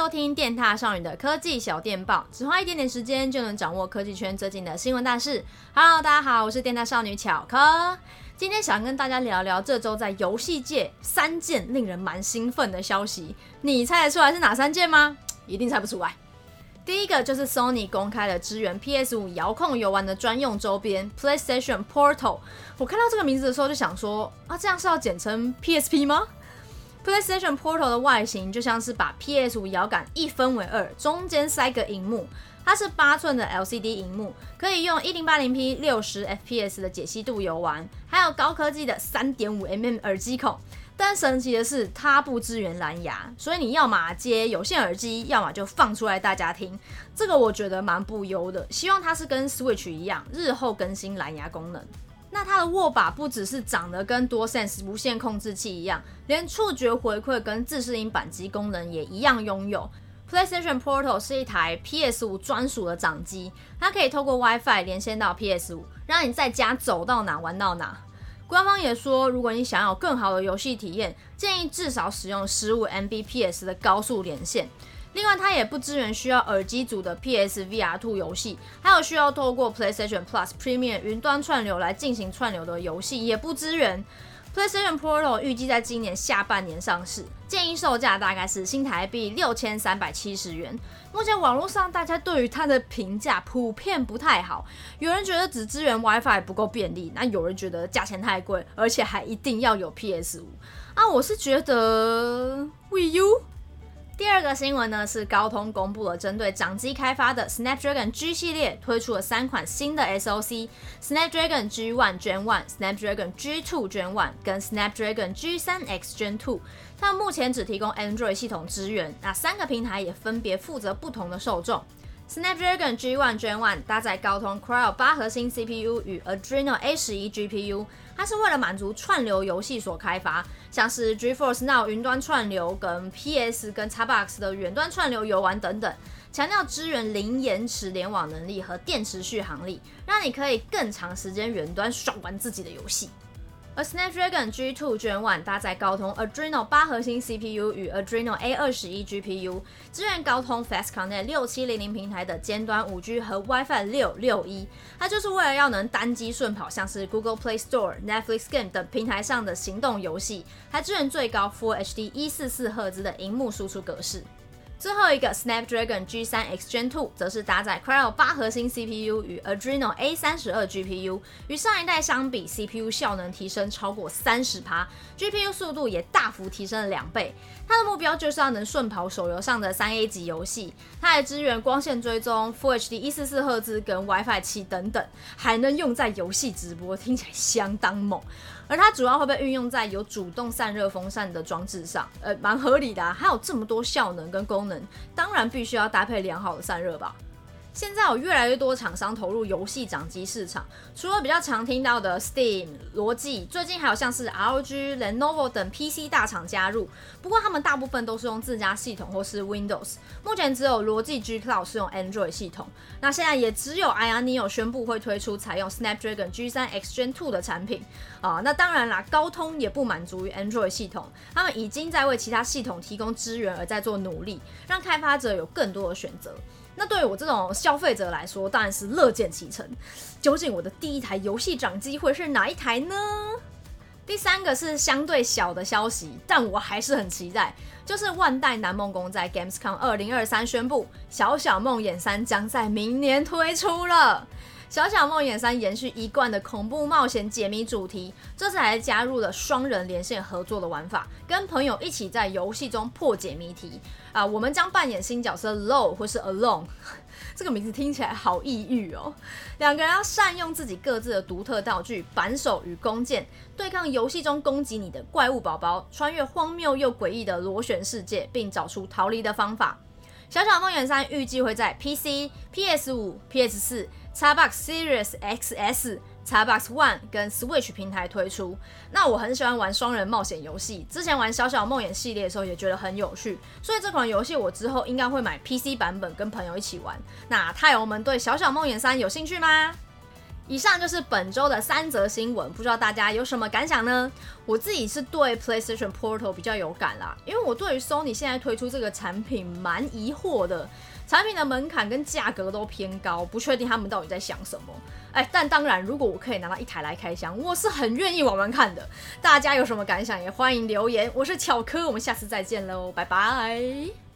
收听电獭少女的科技小电报，只花一点点时间就能掌握科技圈最近的新闻大事。Hello，大家好，我是电獭少女巧克。今天想跟大家聊聊这周在游戏界三件令人蛮兴奋的消息，你猜得出来是哪三件吗？一定猜不出来。第一个就是 Sony 公开了支援 PS5 遥控游玩的专用周边 PlayStation Portal。我看到这个名字的时候就想说，啊，这样是要简称 PSP 吗？PlayStation Portal 的外形就像是把 PS5 摇杆一分为二，中间塞个荧幕。它是八寸的 LCD 荧幕，可以用 1080p 六十 FPS 的解析度游玩，还有高科技的 3.5mm 耳机孔。但神奇的是，它不支援蓝牙，所以你要么接有线耳机，要么就放出来大家听。这个我觉得蛮不优的。希望它是跟 Switch 一样，日后更新蓝牙功能。那它的握把不只是长得跟多 sense 无线控制器一样，连触觉回馈跟自适应扳机功能也一样拥有。PlayStation Portal 是一台 PS5 专属的掌机，它可以透过 WiFi 连线到 PS5，让你在家走到哪玩到哪。官方也说，如果你想要更好的游戏体验，建议至少使用15 Mbps 的高速连线。另外，它也不支援需要耳机组的 PSVR2 游戏，还有需要透过 PlayStation Plus Premium 云端串流来进行串流的游戏也不支援。PlayStation Portal 预计在今年下半年上市，建议售价大概是新台币六千三百七十元。目前网络上大家对于它的评价普遍不太好，有人觉得只支援 WiFi 不够便利，那有人觉得价钱太贵，而且还一定要有 PS5。啊，我是觉得 w i U 这个新闻呢，是高通公布了针对掌机开发的 Snapdragon G 系列推出了三款新的 SoC：Snapdragon G1 Gen One、Snapdragon G Two Gen One 跟 Snapdragon G3X Gen Two。它们目前只提供 Android 系统支援，那三个平台也分别负责不同的受众。Snapdragon G1 Gen 1搭载高通 Cryo 八核心 CPU 与 Adreno A11 GPU，它是为了满足串流游戏所开发，像是 GeForce Now 云端串流跟 PS 跟 Xbox 的远端串流游玩等等，强调支援零延迟联网能力和电池续航力，让你可以更长时间远端爽玩自己的游戏。而 Snapdragon G2 Gen 1搭载高通 Adreno 八核心 CPU 与 Adreno A21 GPU，支援高通 Fast Connect 六七零零平台的尖端五 G 和 WiFi 六六一，它就是为了要能单机顺跑，像是 Google Play Store、Netflix Game 等平台上的行动游戏，还支援最高 Full HD 一四四赫兹的荧幕输出格式。最后一个 Snapdragon G3X Gen 2则是搭载 Kryo 八核心 CPU 与 Adreno A32 GPU，与上一代相比，CPU 效能提升超过三十趴，GPU 速度也大幅提升了两倍。它的目标就是要能顺跑手游上的三 A 级游戏，它还支援光线追踪、Full HD 一四四赫兹跟 WiFi 七等等，还能用在游戏直播，听起来相当猛。而它主要会被运用在有主动散热风扇的装置上，呃，蛮合理的啊。还有这么多效能跟功能，当然必须要搭配良好的散热吧。现在有越来越多厂商投入游戏掌机市场，除了比较常听到的 Steam、罗技，最近还有像是 ROG、Lenovo 等 PC 大厂加入。不过他们大部分都是用自家系统或是 Windows，目前只有罗技 G Cloud 是用 Android 系统。那现在也只有 Ayaneo 宣布会推出采用 Snapdragon G3X Gen 2的产品啊。那当然啦，高通也不满足于 Android 系统，他们已经在为其他系统提供支援而在做努力，让开发者有更多的选择。那对于我这种消费者来说，当然是乐见其成。究竟我的第一台游戏掌机会是哪一台呢？第三个是相对小的消息，但我还是很期待，就是万代南梦宫在 Gamescom 2023宣布，《小小梦魇三》将在明年推出了。《小小梦魇三》延续一贯的恐怖冒险解谜主题，这次还加入了双人连线合作的玩法，跟朋友一起在游戏中破解谜题。啊，我们将扮演新角色 Low 或是 Alone，这个名字听起来好抑郁哦。两个人要善用自己各自的独特道具、扳手与弓箭，对抗游戏中攻击你的怪物宝宝，穿越荒谬又诡异的螺旋世界，并找出逃离的方法。《小小梦魇三》预计会在 PC、PS5、PS4。Xbox Series XS、Xbox One 跟 Switch 平台推出。那我很喜欢玩双人冒险游戏，之前玩小小梦魇系列的时候也觉得很有趣，所以这款游戏我之后应该会买 PC 版本跟朋友一起玩。那太友们对小小梦魇三有兴趣吗？以上就是本周的三则新闻，不知道大家有什么感想呢？我自己是对 PlayStation Portal 比较有感啦，因为我对于 Sony 现在推出这个产品蛮疑惑的，产品的门槛跟价格都偏高，不确定他们到底在想什么。哎，但当然，如果我可以拿到一台来开箱，我是很愿意玩玩看的。大家有什么感想也欢迎留言。我是巧科，我们下次再见喽，拜拜。